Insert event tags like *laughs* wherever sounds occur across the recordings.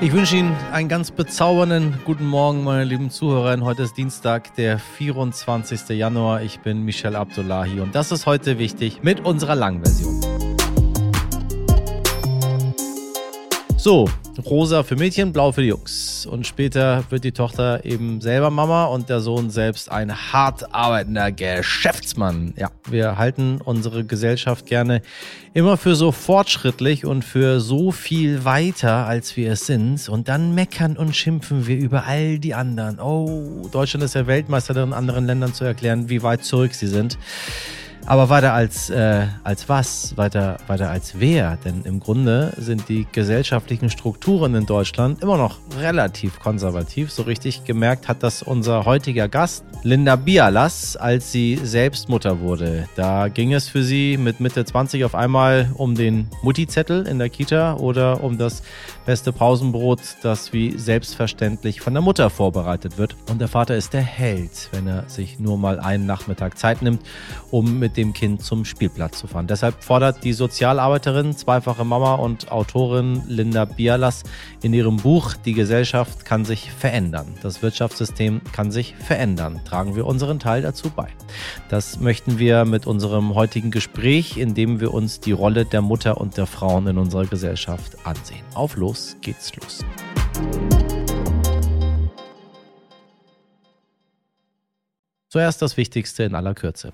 Ich wünsche Ihnen einen ganz bezaubernden guten Morgen, meine lieben Zuhörer. Heute ist Dienstag, der 24. Januar. Ich bin Michel Abdullahi und das ist heute wichtig mit unserer Langversion. So, rosa für Mädchen, blau für die Jungs. Und später wird die Tochter eben selber Mama und der Sohn selbst ein hart arbeitender Geschäftsmann. Ja, wir halten unsere Gesellschaft gerne immer für so fortschrittlich und für so viel weiter, als wir es sind. Und dann meckern und schimpfen wir über all die anderen. Oh, Deutschland ist ja Weltmeister darin, anderen Ländern zu erklären, wie weit zurück sie sind. Aber weiter als, äh, als was? Weiter, weiter als wer? Denn im Grunde sind die gesellschaftlichen Strukturen in Deutschland immer noch relativ konservativ. So richtig gemerkt hat das unser heutiger Gast, Linda Bialas, als sie selbst Mutter wurde. Da ging es für sie mit Mitte 20 auf einmal um den Mutti-Zettel in der Kita oder um das beste Pausenbrot, das wie selbstverständlich von der Mutter vorbereitet wird. Und der Vater ist der Held, wenn er sich nur mal einen Nachmittag Zeit nimmt, um mit dem Kind zum Spielplatz zu fahren. Deshalb fordert die Sozialarbeiterin, zweifache Mama und Autorin Linda Bialas in ihrem Buch Die Gesellschaft kann sich verändern. Das Wirtschaftssystem kann sich verändern. Tragen wir unseren Teil dazu bei. Das möchten wir mit unserem heutigen Gespräch, in dem wir uns die Rolle der Mutter und der Frauen in unserer Gesellschaft ansehen. Auf los geht's los. Zuerst das Wichtigste in aller Kürze.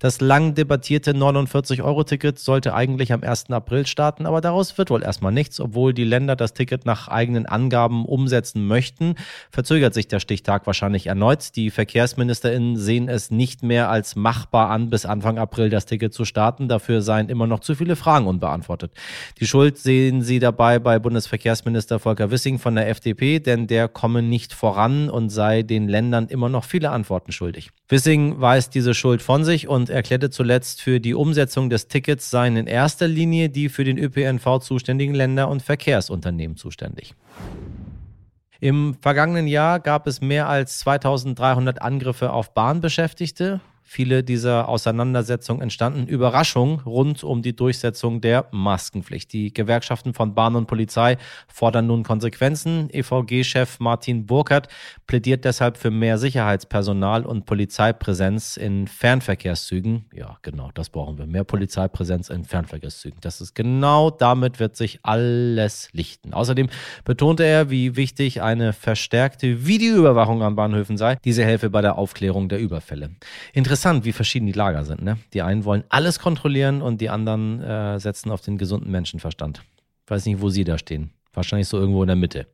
Das lang debattierte 49-Euro-Ticket sollte eigentlich am 1. April starten, aber daraus wird wohl erstmal nichts. Obwohl die Länder das Ticket nach eigenen Angaben umsetzen möchten, verzögert sich der Stichtag wahrscheinlich erneut. Die VerkehrsministerInnen sehen es nicht mehr als machbar an, bis Anfang April das Ticket zu starten. Dafür seien immer noch zu viele Fragen unbeantwortet. Die Schuld sehen sie dabei bei Bundesverkehrsminister Volker Wissing von der FDP, denn der komme nicht voran und sei den Ländern immer noch viele Antworten schuldig. Wissing weist diese Schuld von sich und erklärte zuletzt, für die Umsetzung des Tickets seien in erster Linie die für den ÖPNV zuständigen Länder und Verkehrsunternehmen zuständig. Im vergangenen Jahr gab es mehr als 2300 Angriffe auf Bahnbeschäftigte. Viele dieser Auseinandersetzungen entstanden Überraschungen rund um die Durchsetzung der Maskenpflicht. Die Gewerkschaften von Bahn und Polizei fordern nun Konsequenzen. EVG-Chef Martin Burkhardt plädiert deshalb für mehr Sicherheitspersonal und Polizeipräsenz in Fernverkehrszügen. Ja, genau, das brauchen wir. Mehr Polizeipräsenz in Fernverkehrszügen. Das ist genau damit wird sich alles lichten. Außerdem betonte er, wie wichtig eine verstärkte Videoüberwachung an Bahnhöfen sei. Diese helfe bei der Aufklärung der Überfälle. Interessant interessant, wie verschieden die Lager sind. Ne? Die einen wollen alles kontrollieren und die anderen äh, setzen auf den gesunden Menschenverstand. Ich weiß nicht, wo Sie da stehen. Wahrscheinlich so irgendwo in der Mitte.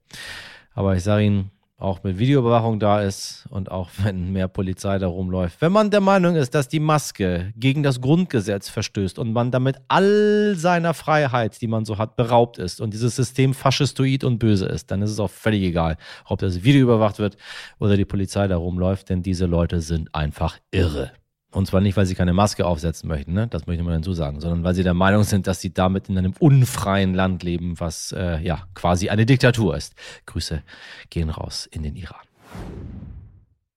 Aber ich sage Ihnen, auch mit Videoüberwachung da ist und auch *laughs* wenn mehr Polizei da rumläuft. Wenn man der Meinung ist, dass die Maske gegen das Grundgesetz verstößt und man damit all seiner Freiheit, die man so hat, beraubt ist und dieses System faschistoid und böse ist, dann ist es auch völlig egal, ob das Video überwacht wird oder die Polizei da rumläuft, denn diese Leute sind einfach irre. Und zwar nicht, weil sie keine Maske aufsetzen möchten, ne? das möchte ich mal dazu sagen, sondern weil sie der Meinung sind, dass sie damit in einem unfreien Land leben, was äh, ja quasi eine Diktatur ist. Grüße gehen raus in den Iran.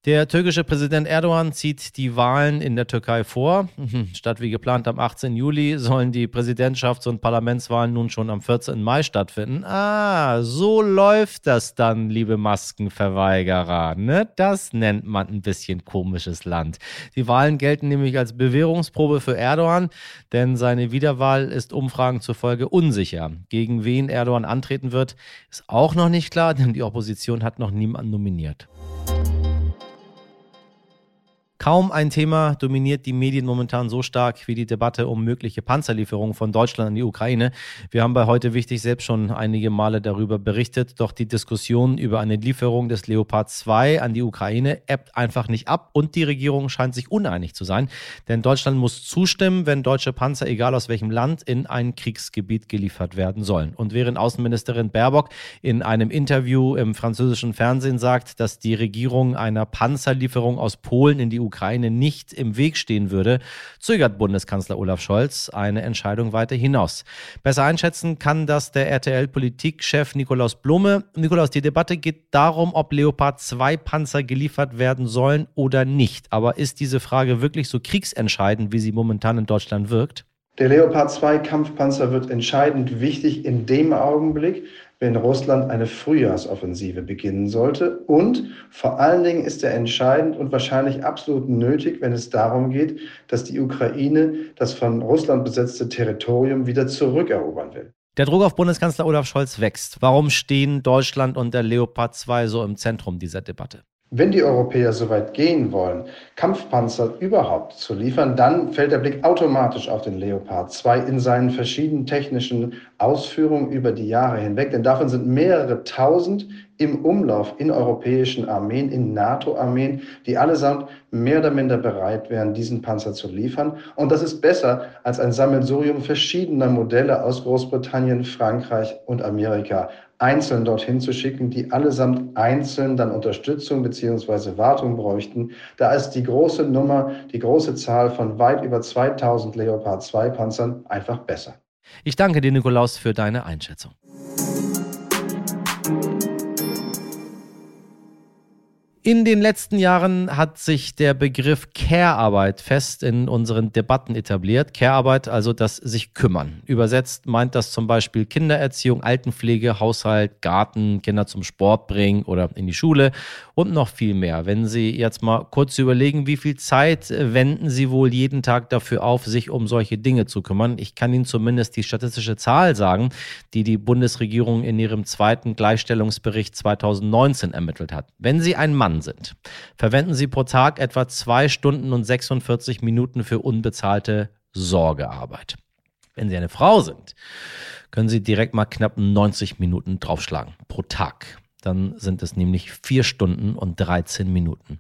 Der türkische Präsident Erdogan zieht die Wahlen in der Türkei vor. Mhm. Statt wie geplant am 18. Juli sollen die Präsidentschafts- und Parlamentswahlen nun schon am 14. Mai stattfinden. Ah, so läuft das dann, liebe Maskenverweigerer. Ne? Das nennt man ein bisschen komisches Land. Die Wahlen gelten nämlich als Bewährungsprobe für Erdogan, denn seine Wiederwahl ist Umfragen zufolge unsicher. Gegen wen Erdogan antreten wird, ist auch noch nicht klar, denn die Opposition hat noch niemanden nominiert. Kaum ein Thema dominiert die Medien momentan so stark wie die Debatte um mögliche Panzerlieferungen von Deutschland an die Ukraine. Wir haben bei heute wichtig selbst schon einige Male darüber berichtet, doch die Diskussion über eine Lieferung des Leopard 2 an die Ukraine ebbt einfach nicht ab und die Regierung scheint sich uneinig zu sein, denn Deutschland muss zustimmen, wenn deutsche Panzer, egal aus welchem Land, in ein Kriegsgebiet geliefert werden sollen. Und während Außenministerin Baerbock in einem Interview im französischen Fernsehen sagt, dass die Regierung einer Panzerlieferung aus Polen in die Ukraine nicht im Weg stehen würde, zögert Bundeskanzler Olaf Scholz eine Entscheidung weiter hinaus. Besser einschätzen kann das der RTL-Politikchef Nikolaus Blume. Nikolaus, die Debatte geht darum, ob Leopard 2 Panzer geliefert werden sollen oder nicht. Aber ist diese Frage wirklich so kriegsentscheidend, wie sie momentan in Deutschland wirkt? Der Leopard 2 Kampfpanzer wird entscheidend wichtig in dem Augenblick, wenn Russland eine Frühjahrsoffensive beginnen sollte. Und vor allen Dingen ist er entscheidend und wahrscheinlich absolut nötig, wenn es darum geht, dass die Ukraine das von Russland besetzte Territorium wieder zurückerobern will. Der Druck auf Bundeskanzler Olaf Scholz wächst. Warum stehen Deutschland und der Leopard 2 so im Zentrum dieser Debatte? Wenn die Europäer so weit gehen wollen, Kampfpanzer überhaupt zu liefern, dann fällt der Blick automatisch auf den Leopard 2 in seinen verschiedenen technischen Ausführungen über die Jahre hinweg. Denn davon sind mehrere tausend im Umlauf in europäischen Armeen, in NATO-Armeen, die allesamt mehr oder minder bereit wären, diesen Panzer zu liefern. Und das ist besser als ein Sammelsurium verschiedener Modelle aus Großbritannien, Frankreich und Amerika einzeln dorthin zu schicken, die allesamt einzeln dann Unterstützung beziehungsweise Wartung bräuchten. Da ist die große Nummer, die große Zahl von weit über 2000 Leopard 2 Panzern einfach besser. Ich danke dir, Nikolaus, für deine Einschätzung. In den letzten Jahren hat sich der Begriff Care-Arbeit fest in unseren Debatten etabliert. Care-Arbeit, also das sich kümmern. Übersetzt meint das zum Beispiel Kindererziehung, Altenpflege, Haushalt, Garten, Kinder zum Sport bringen oder in die Schule und noch viel mehr. Wenn Sie jetzt mal kurz überlegen, wie viel Zeit wenden Sie wohl jeden Tag dafür auf, sich um solche Dinge zu kümmern? Ich kann Ihnen zumindest die statistische Zahl sagen, die die Bundesregierung in ihrem zweiten Gleichstellungsbericht 2019 ermittelt hat. Wenn Sie ein Mann Mann sind, verwenden Sie pro Tag etwa zwei Stunden und 46 Minuten für unbezahlte Sorgearbeit. Wenn Sie eine Frau sind, können Sie direkt mal knapp 90 Minuten draufschlagen pro Tag. Dann sind es nämlich vier Stunden und 13 Minuten.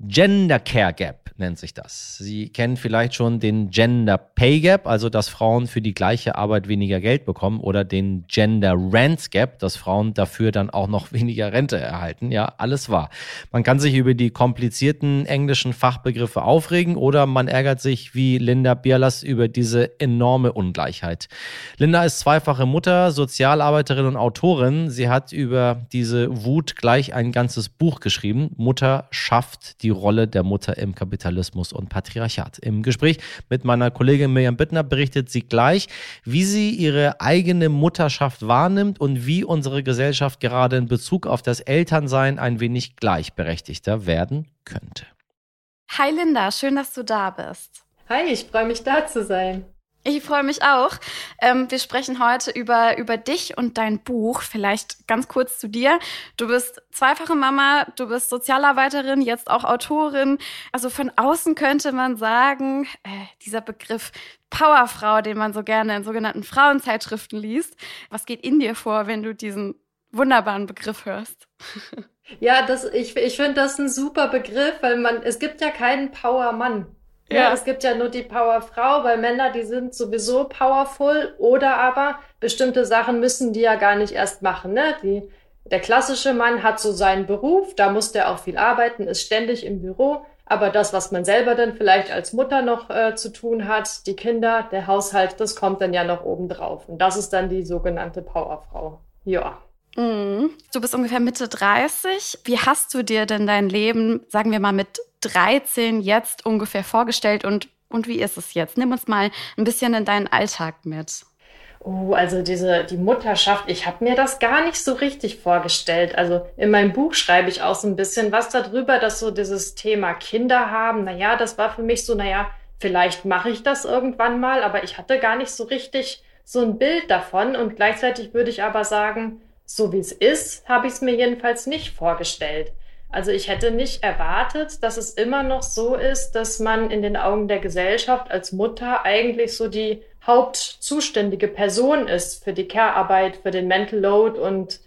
Gender Care Gap nennt sich das. Sie kennen vielleicht schon den Gender Pay Gap, also dass Frauen für die gleiche Arbeit weniger Geld bekommen, oder den Gender Rent Gap, dass Frauen dafür dann auch noch *laughs* weniger Rente erhalten. Ja, alles wahr. Man kann sich über die komplizierten englischen Fachbegriffe aufregen oder man ärgert sich wie Linda Bierlass über diese enorme Ungleichheit. Linda ist zweifache Mutter, Sozialarbeiterin und Autorin. Sie hat über diese Wut gleich ein ganzes Buch geschrieben. Mutter schafft die Rolle der Mutter im Kapitalismus. Und Patriarchat. Im Gespräch mit meiner Kollegin Mirjam Bittner berichtet sie gleich, wie sie ihre eigene Mutterschaft wahrnimmt und wie unsere Gesellschaft gerade in Bezug auf das Elternsein ein wenig gleichberechtigter werden könnte. Hi Linda, schön, dass du da bist. Hi, ich freue mich da zu sein. Ich freue mich auch. Ähm, wir sprechen heute über, über dich und dein Buch. Vielleicht ganz kurz zu dir. Du bist zweifache Mama, du bist Sozialarbeiterin, jetzt auch Autorin. Also von außen könnte man sagen, äh, dieser Begriff Powerfrau, den man so gerne in sogenannten Frauenzeitschriften liest. Was geht in dir vor, wenn du diesen wunderbaren Begriff hörst? *laughs* Ja, das, ich, ich finde das ein super Begriff, weil man, es gibt ja keinen Powermann. Ja. ja, es gibt ja nur die Powerfrau, weil Männer, die sind sowieso powerful oder aber bestimmte Sachen müssen die ja gar nicht erst machen. Ne? Die, der klassische Mann hat so seinen Beruf, da muss der auch viel arbeiten, ist ständig im Büro. Aber das, was man selber dann vielleicht als Mutter noch äh, zu tun hat, die Kinder, der Haushalt, das kommt dann ja noch oben drauf. Und das ist dann die sogenannte Powerfrau. Ja. Mhm. Du bist ungefähr Mitte 30. Wie hast du dir denn dein Leben, sagen wir mal, mit 13 jetzt ungefähr vorgestellt und, und wie ist es jetzt? Nimm uns mal ein bisschen in deinen Alltag mit. Oh, also diese die Mutterschaft, ich habe mir das gar nicht so richtig vorgestellt. Also in meinem Buch schreibe ich auch so ein bisschen was darüber, dass so dieses Thema Kinder haben, naja, das war für mich so, naja, vielleicht mache ich das irgendwann mal, aber ich hatte gar nicht so richtig so ein Bild davon und gleichzeitig würde ich aber sagen, so wie es ist, habe ich es mir jedenfalls nicht vorgestellt. Also ich hätte nicht erwartet, dass es immer noch so ist, dass man in den Augen der Gesellschaft als Mutter eigentlich so die hauptzuständige Person ist für die Care-Arbeit, für den Mental Load und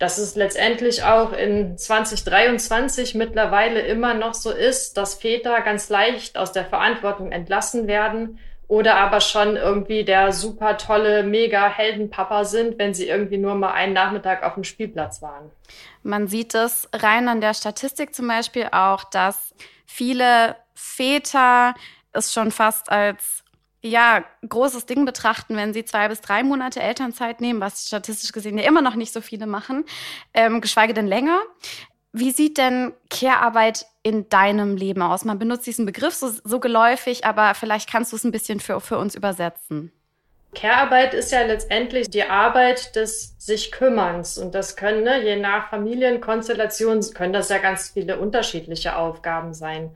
dass es letztendlich auch in 2023 mittlerweile immer noch so ist, dass Väter ganz leicht aus der Verantwortung entlassen werden oder aber schon irgendwie der super tolle, mega Heldenpapa sind, wenn sie irgendwie nur mal einen Nachmittag auf dem Spielplatz waren. Man sieht es rein an der Statistik zum Beispiel auch, dass viele Väter es schon fast als ja, großes Ding betrachten, wenn sie zwei bis drei Monate Elternzeit nehmen, was statistisch gesehen ja immer noch nicht so viele machen, ähm, geschweige denn länger. Wie sieht denn Care-Arbeit in deinem Leben aus? Man benutzt diesen Begriff so, so geläufig, aber vielleicht kannst du es ein bisschen für, für uns übersetzen. Care-Arbeit ist ja letztendlich die Arbeit des sich Kümmerns. Und das können, ne, je nach Familienkonstellation, können das ja ganz viele unterschiedliche Aufgaben sein.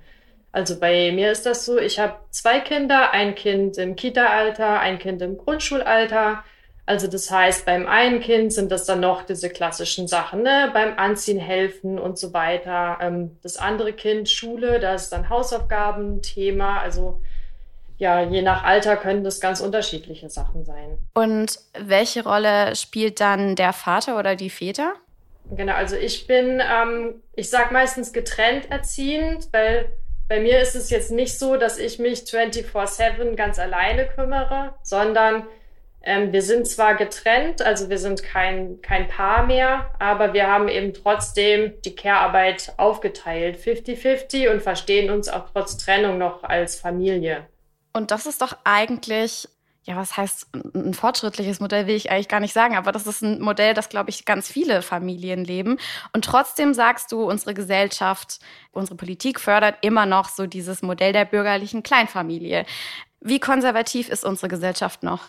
Also bei mir ist das so, ich habe zwei Kinder, ein Kind im Kita-Alter, ein Kind im Grundschulalter. Also das heißt, beim einen Kind sind das dann noch diese klassischen Sachen, ne? beim Anziehen helfen und so weiter. Ähm, das andere Kind Schule, da ist dann Hausaufgaben Thema. Also ja, je nach Alter können das ganz unterschiedliche Sachen sein. Und welche Rolle spielt dann der Vater oder die Väter? Genau, also ich bin, ähm, ich sag meistens getrennt erziehend, weil bei mir ist es jetzt nicht so, dass ich mich 24-7 ganz alleine kümmere, sondern ähm, wir sind zwar getrennt, also wir sind kein, kein Paar mehr, aber wir haben eben trotzdem die Care-Arbeit aufgeteilt, 50-50 und verstehen uns auch trotz Trennung noch als Familie. Und das ist doch eigentlich, ja, was heißt ein fortschrittliches Modell, will ich eigentlich gar nicht sagen, aber das ist ein Modell, das, glaube ich, ganz viele Familien leben. Und trotzdem sagst du, unsere Gesellschaft, unsere Politik fördert immer noch so dieses Modell der bürgerlichen Kleinfamilie. Wie konservativ ist unsere Gesellschaft noch?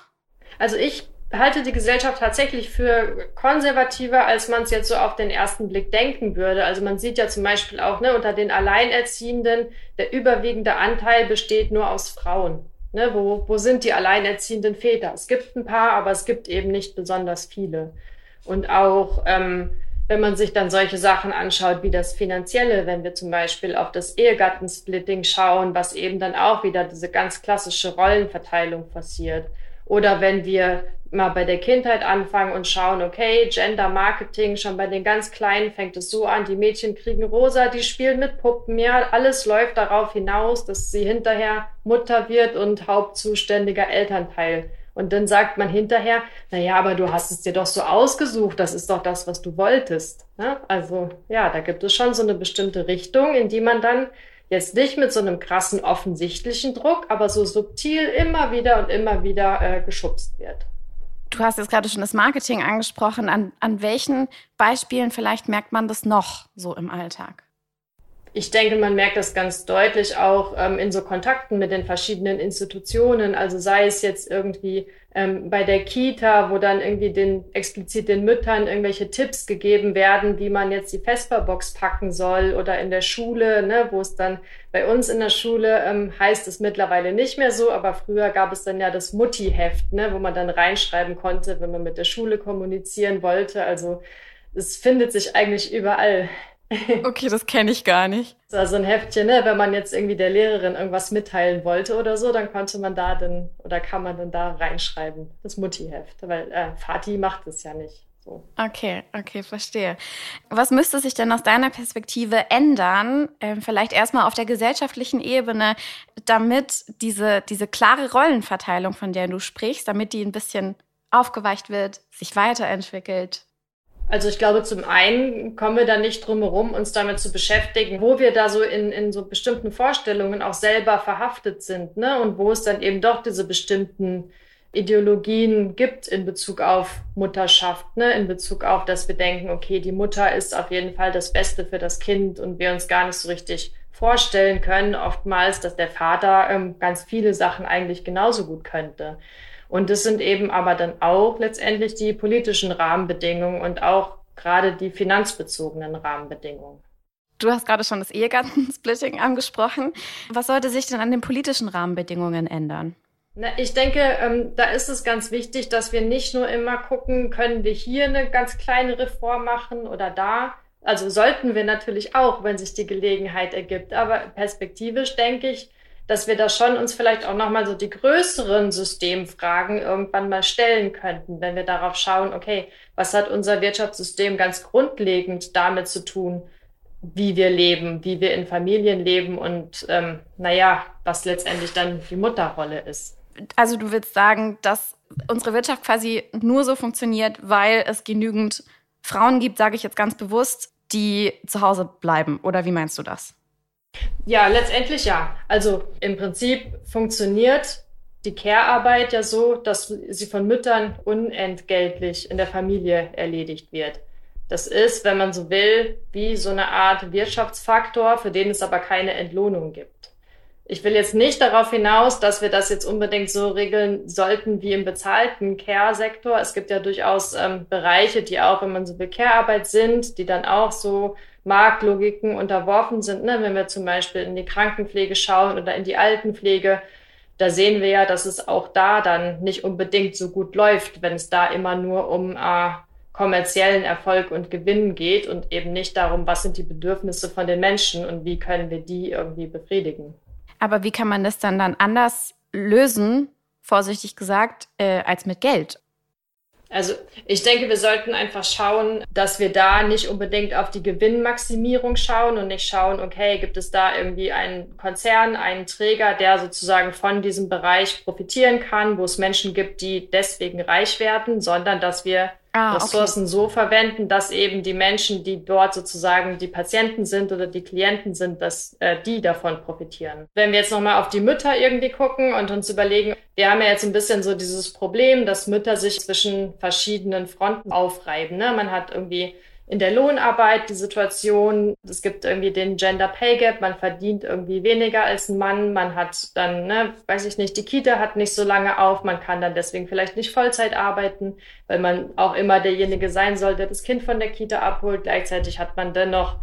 Also ich halte die Gesellschaft tatsächlich für konservativer, als man es jetzt so auf den ersten Blick denken würde. Also man sieht ja zum Beispiel auch ne, unter den Alleinerziehenden, der überwiegende Anteil besteht nur aus Frauen. Ne, wo, wo sind die alleinerziehenden Väter? Es gibt ein paar, aber es gibt eben nicht besonders viele. Und auch ähm, wenn man sich dann solche Sachen anschaut wie das Finanzielle, wenn wir zum Beispiel auf das Ehegattensplitting schauen, was eben dann auch wieder diese ganz klassische Rollenverteilung passiert oder wenn wir mal bei der Kindheit anfangen und schauen, okay, Gender Marketing, schon bei den ganz Kleinen fängt es so an, die Mädchen kriegen rosa, die spielen mit Puppen, ja, alles läuft darauf hinaus, dass sie hinterher Mutter wird und hauptzuständiger Elternteil. Und dann sagt man hinterher, na ja, aber du hast es dir doch so ausgesucht, das ist doch das, was du wolltest. Ne? Also ja, da gibt es schon so eine bestimmte Richtung, in die man dann Jetzt nicht mit so einem krassen offensichtlichen Druck, aber so subtil immer wieder und immer wieder äh, geschubst wird. Du hast jetzt gerade schon das Marketing angesprochen. An, an welchen Beispielen vielleicht merkt man das noch so im Alltag? Ich denke, man merkt das ganz deutlich auch ähm, in so Kontakten mit den verschiedenen Institutionen. Also sei es jetzt irgendwie ähm, bei der Kita, wo dann irgendwie den explizit den Müttern irgendwelche Tipps gegeben werden, wie man jetzt die Vesperbox packen soll, oder in der Schule, ne, wo es dann bei uns in der Schule ähm, heißt es mittlerweile nicht mehr so, aber früher gab es dann ja das Mutti-Heft, ne, wo man dann reinschreiben konnte, wenn man mit der Schule kommunizieren wollte. Also es findet sich eigentlich überall. Okay, das kenne ich gar nicht. So also ein Heftchen, ne? wenn man jetzt irgendwie der Lehrerin irgendwas mitteilen wollte oder so, dann konnte man da dann oder kann man dann da reinschreiben, das Mutti-Heft, weil äh, macht es ja nicht. So. Okay, okay, verstehe. Was müsste sich denn aus deiner Perspektive ändern, äh, vielleicht erstmal auf der gesellschaftlichen Ebene, damit diese, diese klare Rollenverteilung, von der du sprichst, damit die ein bisschen aufgeweicht wird, sich weiterentwickelt? Also ich glaube, zum einen kommen wir da nicht drum herum, uns damit zu beschäftigen, wo wir da so in, in so bestimmten Vorstellungen auch selber verhaftet sind, ne? Und wo es dann eben doch diese bestimmten Ideologien gibt in Bezug auf Mutterschaft, ne? in Bezug auf, dass wir denken, okay, die Mutter ist auf jeden Fall das Beste für das Kind und wir uns gar nicht so richtig vorstellen können, oftmals, dass der Vater ähm, ganz viele Sachen eigentlich genauso gut könnte. Und das sind eben aber dann auch letztendlich die politischen Rahmenbedingungen und auch gerade die finanzbezogenen Rahmenbedingungen. Du hast gerade schon das Ehegattensplitting *laughs* angesprochen. Was sollte sich denn an den politischen Rahmenbedingungen ändern? Na, ich denke, ähm, da ist es ganz wichtig, dass wir nicht nur immer gucken, können wir hier eine ganz kleine Reform machen oder da. Also sollten wir natürlich auch, wenn sich die Gelegenheit ergibt. Aber perspektivisch denke ich, dass wir da schon uns vielleicht auch nochmal so die größeren Systemfragen irgendwann mal stellen könnten, wenn wir darauf schauen, okay, was hat unser Wirtschaftssystem ganz grundlegend damit zu tun, wie wir leben, wie wir in Familien leben und ähm, naja, was letztendlich dann die Mutterrolle ist. Also du willst sagen, dass unsere Wirtschaft quasi nur so funktioniert, weil es genügend Frauen gibt, sage ich jetzt ganz bewusst, die zu Hause bleiben. Oder wie meinst du das? Ja, letztendlich ja. Also im Prinzip funktioniert die Care-Arbeit ja so, dass sie von Müttern unentgeltlich in der Familie erledigt wird. Das ist, wenn man so will, wie so eine Art Wirtschaftsfaktor, für den es aber keine Entlohnung gibt. Ich will jetzt nicht darauf hinaus, dass wir das jetzt unbedingt so regeln sollten wie im bezahlten Care-Sektor. Es gibt ja durchaus ähm, Bereiche, die auch, wenn man so will, Care-Arbeit sind, die dann auch so Marktlogiken unterworfen sind. Ne? Wenn wir zum Beispiel in die Krankenpflege schauen oder in die Altenpflege, da sehen wir ja, dass es auch da dann nicht unbedingt so gut läuft, wenn es da immer nur um äh, kommerziellen Erfolg und Gewinn geht und eben nicht darum, was sind die Bedürfnisse von den Menschen und wie können wir die irgendwie befriedigen. Aber wie kann man das dann dann anders lösen, vorsichtig gesagt, äh, als mit Geld? Also ich denke, wir sollten einfach schauen, dass wir da nicht unbedingt auf die Gewinnmaximierung schauen und nicht schauen, okay, gibt es da irgendwie einen Konzern, einen Träger, der sozusagen von diesem Bereich profitieren kann, wo es Menschen gibt, die deswegen reich werden, sondern dass wir ah, Ressourcen okay. so verwenden, dass eben die Menschen, die dort sozusagen die Patienten sind oder die Klienten sind, dass äh, die davon profitieren. Wenn wir jetzt nochmal auf die Mütter irgendwie gucken und uns überlegen, wir haben ja jetzt ein bisschen so dieses Problem, dass Mütter sich zwischen verschiedenen Fronten aufreiben. Ne? Man hat irgendwie in der Lohnarbeit die Situation, es gibt irgendwie den Gender Pay Gap, man verdient irgendwie weniger als ein Mann, man hat dann, ne, weiß ich nicht, die Kita hat nicht so lange auf, man kann dann deswegen vielleicht nicht Vollzeit arbeiten, weil man auch immer derjenige sein soll, der das Kind von der Kita abholt. Gleichzeitig hat man dennoch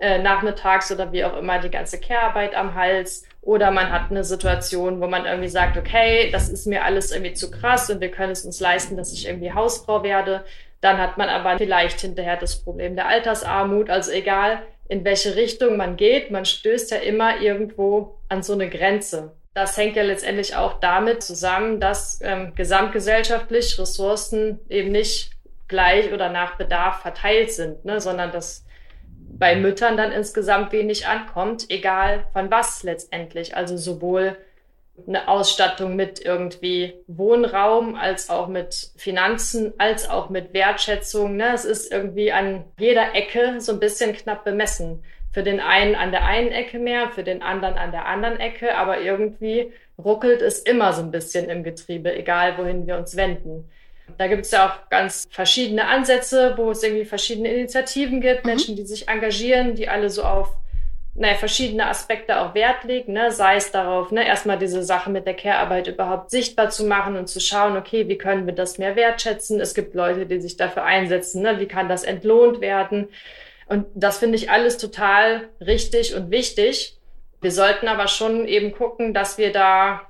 äh, nachmittags oder wie auch immer die ganze Care-Arbeit am Hals. Oder man hat eine Situation, wo man irgendwie sagt, okay, das ist mir alles irgendwie zu krass und wir können es uns leisten, dass ich irgendwie Hausfrau werde. Dann hat man aber vielleicht hinterher das Problem der Altersarmut. Also egal, in welche Richtung man geht, man stößt ja immer irgendwo an so eine Grenze. Das hängt ja letztendlich auch damit zusammen, dass ähm, gesamtgesellschaftlich Ressourcen eben nicht gleich oder nach Bedarf verteilt sind, ne, sondern dass bei Müttern dann insgesamt wenig ankommt, egal von was letztendlich. Also sowohl eine Ausstattung mit irgendwie Wohnraum, als auch mit Finanzen, als auch mit Wertschätzung. Ne? Es ist irgendwie an jeder Ecke so ein bisschen knapp bemessen. Für den einen an der einen Ecke mehr, für den anderen an der anderen Ecke, aber irgendwie ruckelt es immer so ein bisschen im Getriebe, egal wohin wir uns wenden. Da gibt es ja auch ganz verschiedene Ansätze, wo es irgendwie verschiedene Initiativen gibt, mhm. Menschen, die sich engagieren, die alle so auf naja, verschiedene Aspekte auch Wert legen, ne? sei es darauf, ne, erstmal diese Sache mit der Care-Arbeit überhaupt sichtbar zu machen und zu schauen, okay, wie können wir das mehr wertschätzen? Es gibt Leute, die sich dafür einsetzen, ne? wie kann das entlohnt werden? Und das finde ich alles total richtig und wichtig. Wir sollten aber schon eben gucken, dass wir da,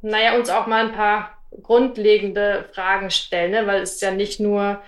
naja, uns auch mal ein paar grundlegende Fragen stellen, ne? weil es ja nicht nur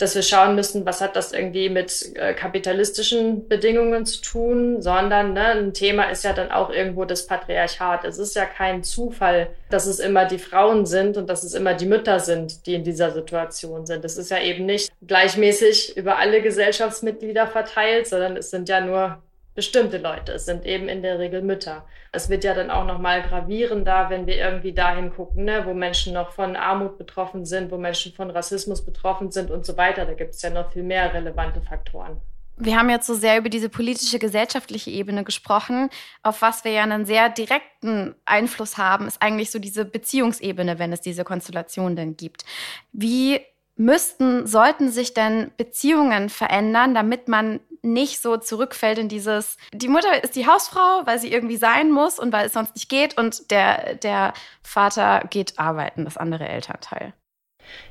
dass wir schauen müssen, was hat das irgendwie mit äh, kapitalistischen Bedingungen zu tun, sondern ne, ein Thema ist ja dann auch irgendwo das Patriarchat. Es ist ja kein Zufall, dass es immer die Frauen sind und dass es immer die Mütter sind, die in dieser Situation sind. Es ist ja eben nicht gleichmäßig über alle Gesellschaftsmitglieder verteilt, sondern es sind ja nur bestimmte Leute. Es sind eben in der Regel Mütter. Es wird ja dann auch noch mal gravierender, wenn wir irgendwie dahin gucken, ne, wo Menschen noch von Armut betroffen sind, wo Menschen von Rassismus betroffen sind und so weiter. Da gibt es ja noch viel mehr relevante Faktoren. Wir haben jetzt so sehr über diese politische, gesellschaftliche Ebene gesprochen. Auf was wir ja einen sehr direkten Einfluss haben, ist eigentlich so diese Beziehungsebene, wenn es diese Konstellation denn gibt. Wie müssten, sollten sich denn Beziehungen verändern, damit man nicht so zurückfällt in dieses, die Mutter ist die Hausfrau, weil sie irgendwie sein muss und weil es sonst nicht geht und der, der Vater geht arbeiten, das andere Elternteil.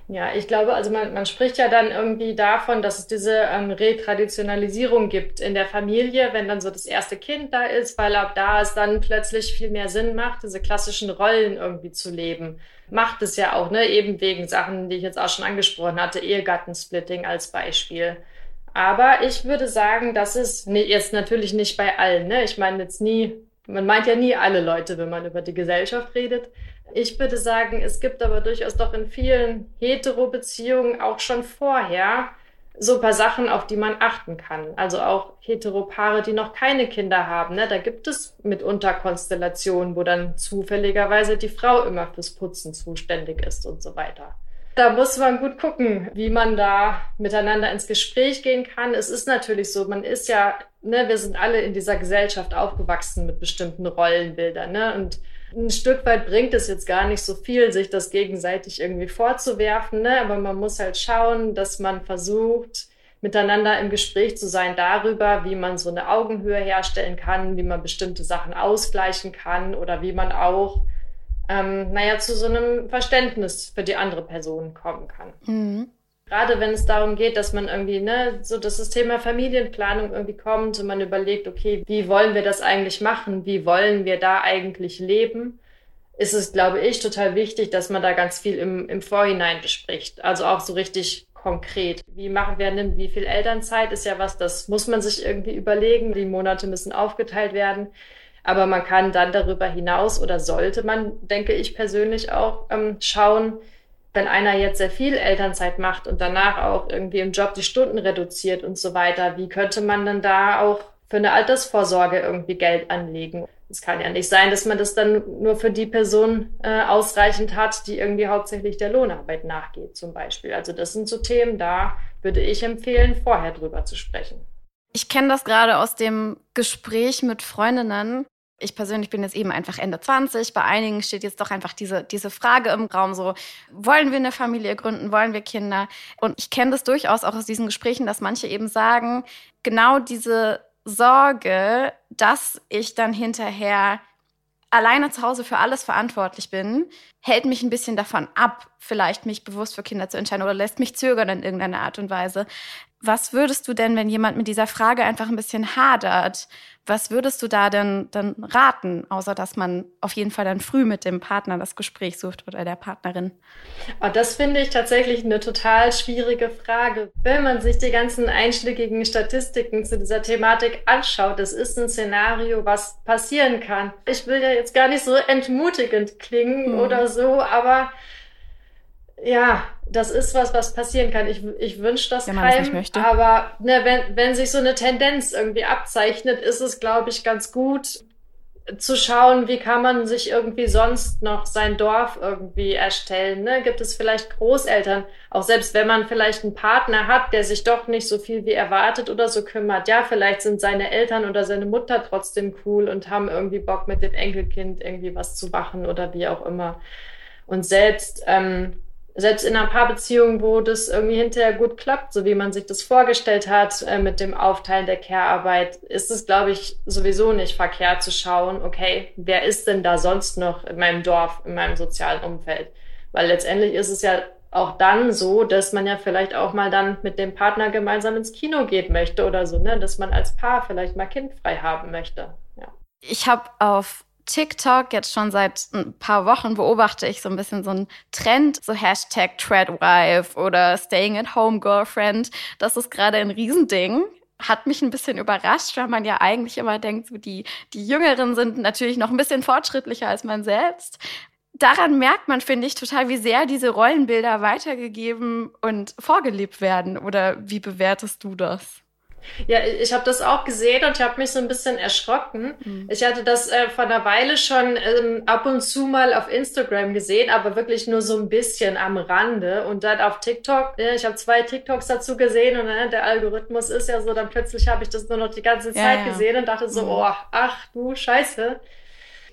Ja, ich glaube, also man, man spricht ja dann irgendwie davon, dass es diese ähm, Retraditionalisierung gibt in der Familie, wenn dann so das erste Kind da ist, weil ab da es dann plötzlich viel mehr Sinn macht, diese klassischen Rollen irgendwie zu leben. Macht es ja auch, ne, eben wegen Sachen, die ich jetzt auch schon angesprochen hatte, Ehegattensplitting als Beispiel. Aber ich würde sagen, das ist jetzt natürlich nicht bei allen. Ne? Ich meine jetzt nie, man meint ja nie alle Leute, wenn man über die Gesellschaft redet. Ich würde sagen, es gibt aber durchaus doch in vielen Hetero-Beziehungen auch schon vorher so ein paar Sachen, auf die man achten kann. Also auch Heteropaare, die noch keine Kinder haben. Ne? Da gibt es mitunter Konstellationen, wo dann zufälligerweise die Frau immer fürs Putzen zuständig ist und so weiter. Da muss man gut gucken, wie man da miteinander ins Gespräch gehen kann. Es ist natürlich so, man ist ja, ne, wir sind alle in dieser Gesellschaft aufgewachsen mit bestimmten Rollenbildern, ne? Und ein Stück weit bringt es jetzt gar nicht so viel, sich das gegenseitig irgendwie vorzuwerfen, ne? Aber man muss halt schauen, dass man versucht, miteinander im Gespräch zu sein darüber, wie man so eine Augenhöhe herstellen kann, wie man bestimmte Sachen ausgleichen kann oder wie man auch, ähm, naja, zu so einem Verständnis für die andere Person kommen kann. Mhm. Gerade wenn es darum geht, dass man irgendwie, ne, so dass das Thema Familienplanung irgendwie kommt und man überlegt, okay, wie wollen wir das eigentlich machen? Wie wollen wir da eigentlich leben? Ist es, glaube ich, total wichtig, dass man da ganz viel im, im Vorhinein bespricht. Also auch so richtig konkret. Wie machen wir denn, wie viel Elternzeit ist ja was, das muss man sich irgendwie überlegen. Die Monate müssen aufgeteilt werden. Aber man kann dann darüber hinaus oder sollte man, denke ich persönlich auch, ähm, schauen, wenn einer jetzt sehr viel Elternzeit macht und danach auch irgendwie im Job die Stunden reduziert und so weiter, wie könnte man dann da auch für eine Altersvorsorge irgendwie Geld anlegen? Es kann ja nicht sein, dass man das dann nur für die Person äh, ausreichend hat, die irgendwie hauptsächlich der Lohnarbeit nachgeht, zum Beispiel. Also das sind so Themen, da würde ich empfehlen, vorher drüber zu sprechen. Ich kenne das gerade aus dem Gespräch mit Freundinnen. Ich persönlich bin jetzt eben einfach Ende 20. Bei einigen steht jetzt doch einfach diese, diese Frage im Raum so, wollen wir eine Familie gründen, wollen wir Kinder? Und ich kenne das durchaus auch aus diesen Gesprächen, dass manche eben sagen, genau diese Sorge, dass ich dann hinterher alleine zu Hause für alles verantwortlich bin, hält mich ein bisschen davon ab, vielleicht mich bewusst für Kinder zu entscheiden oder lässt mich zögern in irgendeiner Art und Weise. Was würdest du denn, wenn jemand mit dieser Frage einfach ein bisschen hadert, was würdest du da denn dann raten, außer dass man auf jeden Fall dann früh mit dem Partner das Gespräch sucht oder der Partnerin? Oh, das finde ich tatsächlich eine total schwierige Frage. Wenn man sich die ganzen einschlägigen Statistiken zu dieser Thematik anschaut, das ist ein Szenario, was passieren kann. Ich will ja jetzt gar nicht so entmutigend klingen hm. oder so, aber ja, das ist was, was passieren kann. Ich, ich wünsche das Wenn man keinem, das nicht möchte. aber ne, wenn, wenn sich so eine Tendenz irgendwie abzeichnet, ist es, glaube ich, ganz gut zu schauen, wie kann man sich irgendwie sonst noch sein Dorf irgendwie erstellen. Ne? Gibt es vielleicht Großeltern, auch selbst wenn man vielleicht einen Partner hat, der sich doch nicht so viel wie erwartet oder so kümmert. Ja, vielleicht sind seine Eltern oder seine Mutter trotzdem cool und haben irgendwie Bock mit dem Enkelkind irgendwie was zu machen oder wie auch immer. Und selbst ähm, selbst in einer Paarbeziehung, wo das irgendwie hinterher gut klappt, so wie man sich das vorgestellt hat äh, mit dem Aufteilen der Care-Arbeit, ist es, glaube ich, sowieso nicht verkehrt zu schauen, okay, wer ist denn da sonst noch in meinem Dorf, in meinem sozialen Umfeld? Weil letztendlich ist es ja auch dann so, dass man ja vielleicht auch mal dann mit dem Partner gemeinsam ins Kino geht möchte oder so, ne? dass man als Paar vielleicht mal kindfrei haben möchte. Ja. Ich habe auf TikTok jetzt schon seit ein paar Wochen beobachte ich so ein bisschen so einen Trend, so Hashtag Treadwife oder Staying at Home Girlfriend. Das ist gerade ein Riesending. Hat mich ein bisschen überrascht, weil man ja eigentlich immer denkt, so die, die Jüngeren sind natürlich noch ein bisschen fortschrittlicher als man selbst. Daran merkt man, finde ich, total, wie sehr diese Rollenbilder weitergegeben und vorgelebt werden. Oder wie bewertest du das? Ja, ich habe das auch gesehen und ich habe mich so ein bisschen erschrocken. Mhm. Ich hatte das äh, vor einer Weile schon ähm, ab und zu mal auf Instagram gesehen, aber wirklich nur so ein bisschen am Rande. Und dann auf TikTok, äh, ich habe zwei TikToks dazu gesehen und äh, der Algorithmus ist ja so, dann plötzlich habe ich das nur noch die ganze Zeit ja, ja. gesehen und dachte so, mhm. oh, ach du Scheiße.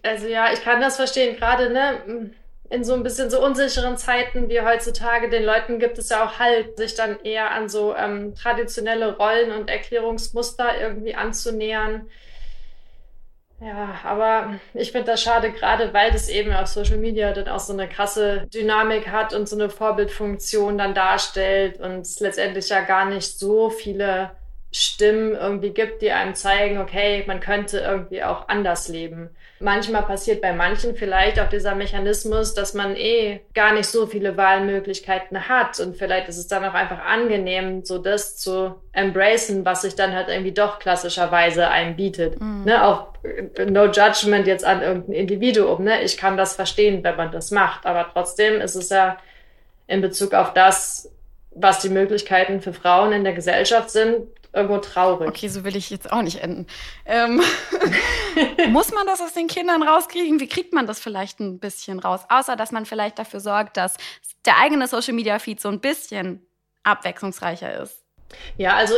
Also ja, ich kann das verstehen, gerade, ne? In so ein bisschen so unsicheren Zeiten wie heutzutage, den Leuten gibt es ja auch Halt, sich dann eher an so ähm, traditionelle Rollen und Erklärungsmuster irgendwie anzunähern. Ja, aber ich finde das schade, gerade weil das eben auf Social Media dann auch so eine krasse Dynamik hat und so eine Vorbildfunktion dann darstellt und es letztendlich ja gar nicht so viele Stimmen irgendwie gibt, die einem zeigen, okay, man könnte irgendwie auch anders leben. Manchmal passiert bei manchen vielleicht auch dieser Mechanismus, dass man eh gar nicht so viele Wahlmöglichkeiten hat und vielleicht ist es dann auch einfach angenehm, so das zu embracen, was sich dann halt irgendwie doch klassischerweise einem bietet. Mhm. Ne, auch äh, no judgment jetzt an irgendein Individuum, ne? Ich kann das verstehen, wenn man das macht, aber trotzdem ist es ja in Bezug auf das, was die Möglichkeiten für Frauen in der Gesellschaft sind, irgendwo traurig. Okay, so will ich jetzt auch nicht enden. Ähm, *laughs* muss man das aus den Kindern rauskriegen? Wie kriegt man das vielleicht ein bisschen raus? Außer, dass man vielleicht dafür sorgt, dass der eigene Social Media Feed so ein bisschen abwechslungsreicher ist. Ja, also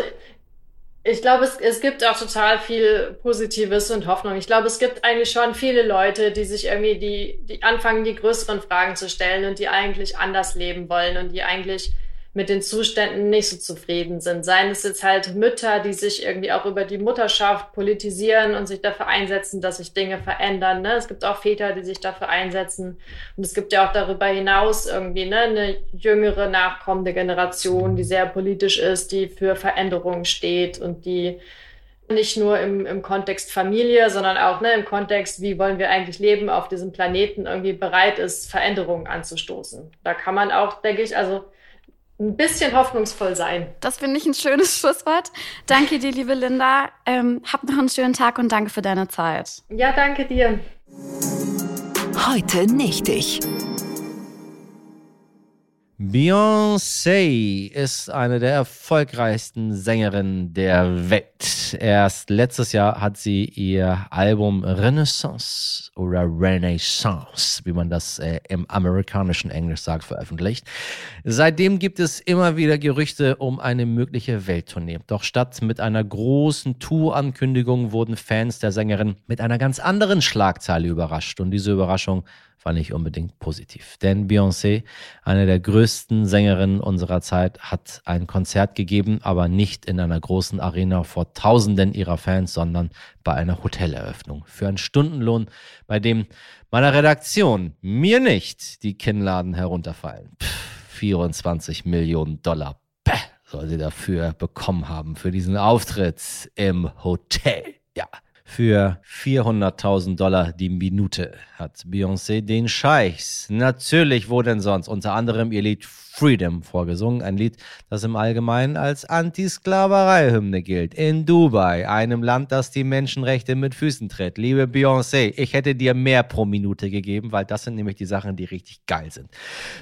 ich glaube, es, es gibt auch total viel Positives und Hoffnung. Ich glaube, es gibt eigentlich schon viele Leute, die sich irgendwie die, die anfangen, die größeren Fragen zu stellen und die eigentlich anders leben wollen und die eigentlich mit den Zuständen nicht so zufrieden sind. Seien es jetzt halt Mütter, die sich irgendwie auch über die Mutterschaft politisieren und sich dafür einsetzen, dass sich Dinge verändern. Ne? Es gibt auch Väter, die sich dafür einsetzen. Und es gibt ja auch darüber hinaus irgendwie ne, eine jüngere, nachkommende Generation, die sehr politisch ist, die für Veränderungen steht und die nicht nur im, im Kontext Familie, sondern auch ne, im Kontext, wie wollen wir eigentlich leben auf diesem Planeten, irgendwie bereit ist, Veränderungen anzustoßen. Da kann man auch, denke ich, also ein bisschen hoffnungsvoll sein. Das finde ich ein schönes *laughs* Schlusswort. Danke dir, liebe Linda. Ähm, hab noch einen schönen Tag und danke für deine Zeit. Ja, danke dir. Heute nicht ich. Beyoncé ist eine der erfolgreichsten Sängerinnen der Welt. Erst letztes Jahr hat sie ihr Album Renaissance oder Renaissance, wie man das äh, im amerikanischen Englisch sagt, veröffentlicht. Seitdem gibt es immer wieder Gerüchte um eine mögliche Welttournee. Doch statt mit einer großen Tour-Ankündigung wurden Fans der Sängerin mit einer ganz anderen Schlagzeile überrascht. Und diese Überraschung war nicht unbedingt positiv. Denn Beyoncé, eine der größten Sängerinnen unserer Zeit, hat ein Konzert gegeben, aber nicht in einer großen Arena vor Tausenden ihrer Fans, sondern bei einer Hoteleröffnung für einen Stundenlohn, bei dem meiner Redaktion mir nicht die Kinnladen herunterfallen. Pff, 24 Millionen Dollar. Bäh, soll sie dafür bekommen haben, für diesen Auftritt im Hotel. Ja, für 400.000 Dollar die Minute hat Beyoncé den Scheichs, natürlich wo denn sonst, unter anderem ihr Lied Freedom vorgesungen. Ein Lied, das im Allgemeinen als Anti-Sklaverei-Hymne gilt. In Dubai, einem Land, das die Menschenrechte mit Füßen tritt. Liebe Beyoncé, ich hätte dir mehr pro Minute gegeben, weil das sind nämlich die Sachen, die richtig geil sind.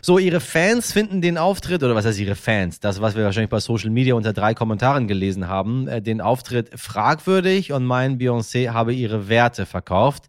So, ihre Fans finden den Auftritt, oder was heißt ihre Fans? Das, was wir wahrscheinlich bei Social Media unter drei Kommentaren gelesen haben, äh, den Auftritt fragwürdig und meinen, Beyoncé habe ihre Werte verkauft.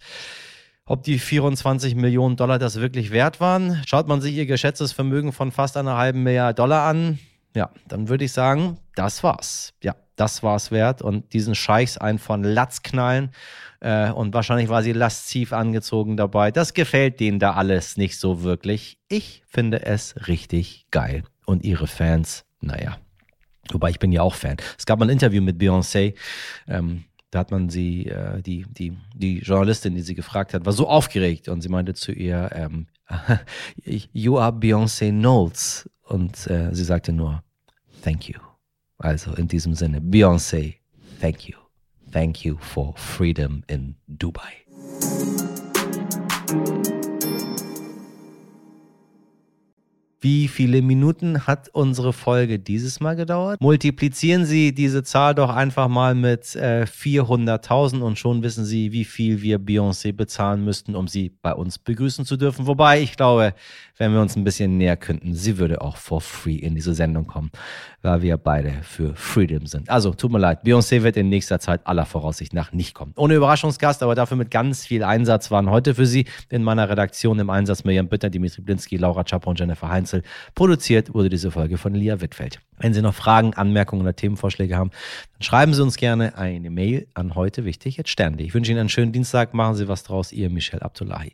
Ob die 24 Millionen Dollar das wirklich wert waren, schaut man sich ihr geschätztes Vermögen von fast einer halben Milliarde Dollar an, ja, dann würde ich sagen, das war's. Ja, das war's wert und diesen Scheichs einen von Latz knallen äh, und wahrscheinlich war sie lasziv angezogen dabei. Das gefällt denen da alles nicht so wirklich. Ich finde es richtig geil und ihre Fans, naja. Wobei ich bin ja auch Fan. Es gab mal ein Interview mit Beyoncé. Ähm, da hat man sie, äh, die, die, die Journalistin, die sie gefragt hat, war so aufgeregt und sie meinte zu ihr, ähm, *laughs* You are Beyoncé Knowles. Und äh, sie sagte nur, Thank you. Also in diesem Sinne, Beyoncé, thank you. Thank you for freedom in Dubai. Wie viele Minuten hat unsere Folge dieses Mal gedauert? Multiplizieren Sie diese Zahl doch einfach mal mit äh, 400.000 und schon wissen Sie, wie viel wir Beyoncé bezahlen müssten, um sie bei uns begrüßen zu dürfen. Wobei ich glaube, wenn wir uns ein bisschen näher könnten, sie würde auch for free in diese Sendung kommen, weil wir beide für Freedom sind. Also tut mir leid, Beyoncé wird in nächster Zeit aller Voraussicht nach nicht kommen. Ohne Überraschungsgast, aber dafür mit ganz viel Einsatz waren heute für Sie in meiner Redaktion im Einsatz Mirjam Bitter, Dimitri Blinski, Laura Chapo und Jennifer Heinzel. Produziert wurde diese Folge von Lia Wittfeld. Wenn Sie noch Fragen, Anmerkungen oder Themenvorschläge haben, dann schreiben Sie uns gerne eine Mail an heute wichtig jetzt Stern. Ich wünsche Ihnen einen schönen Dienstag. Machen Sie was draus. Ihr Michel Abdullahi.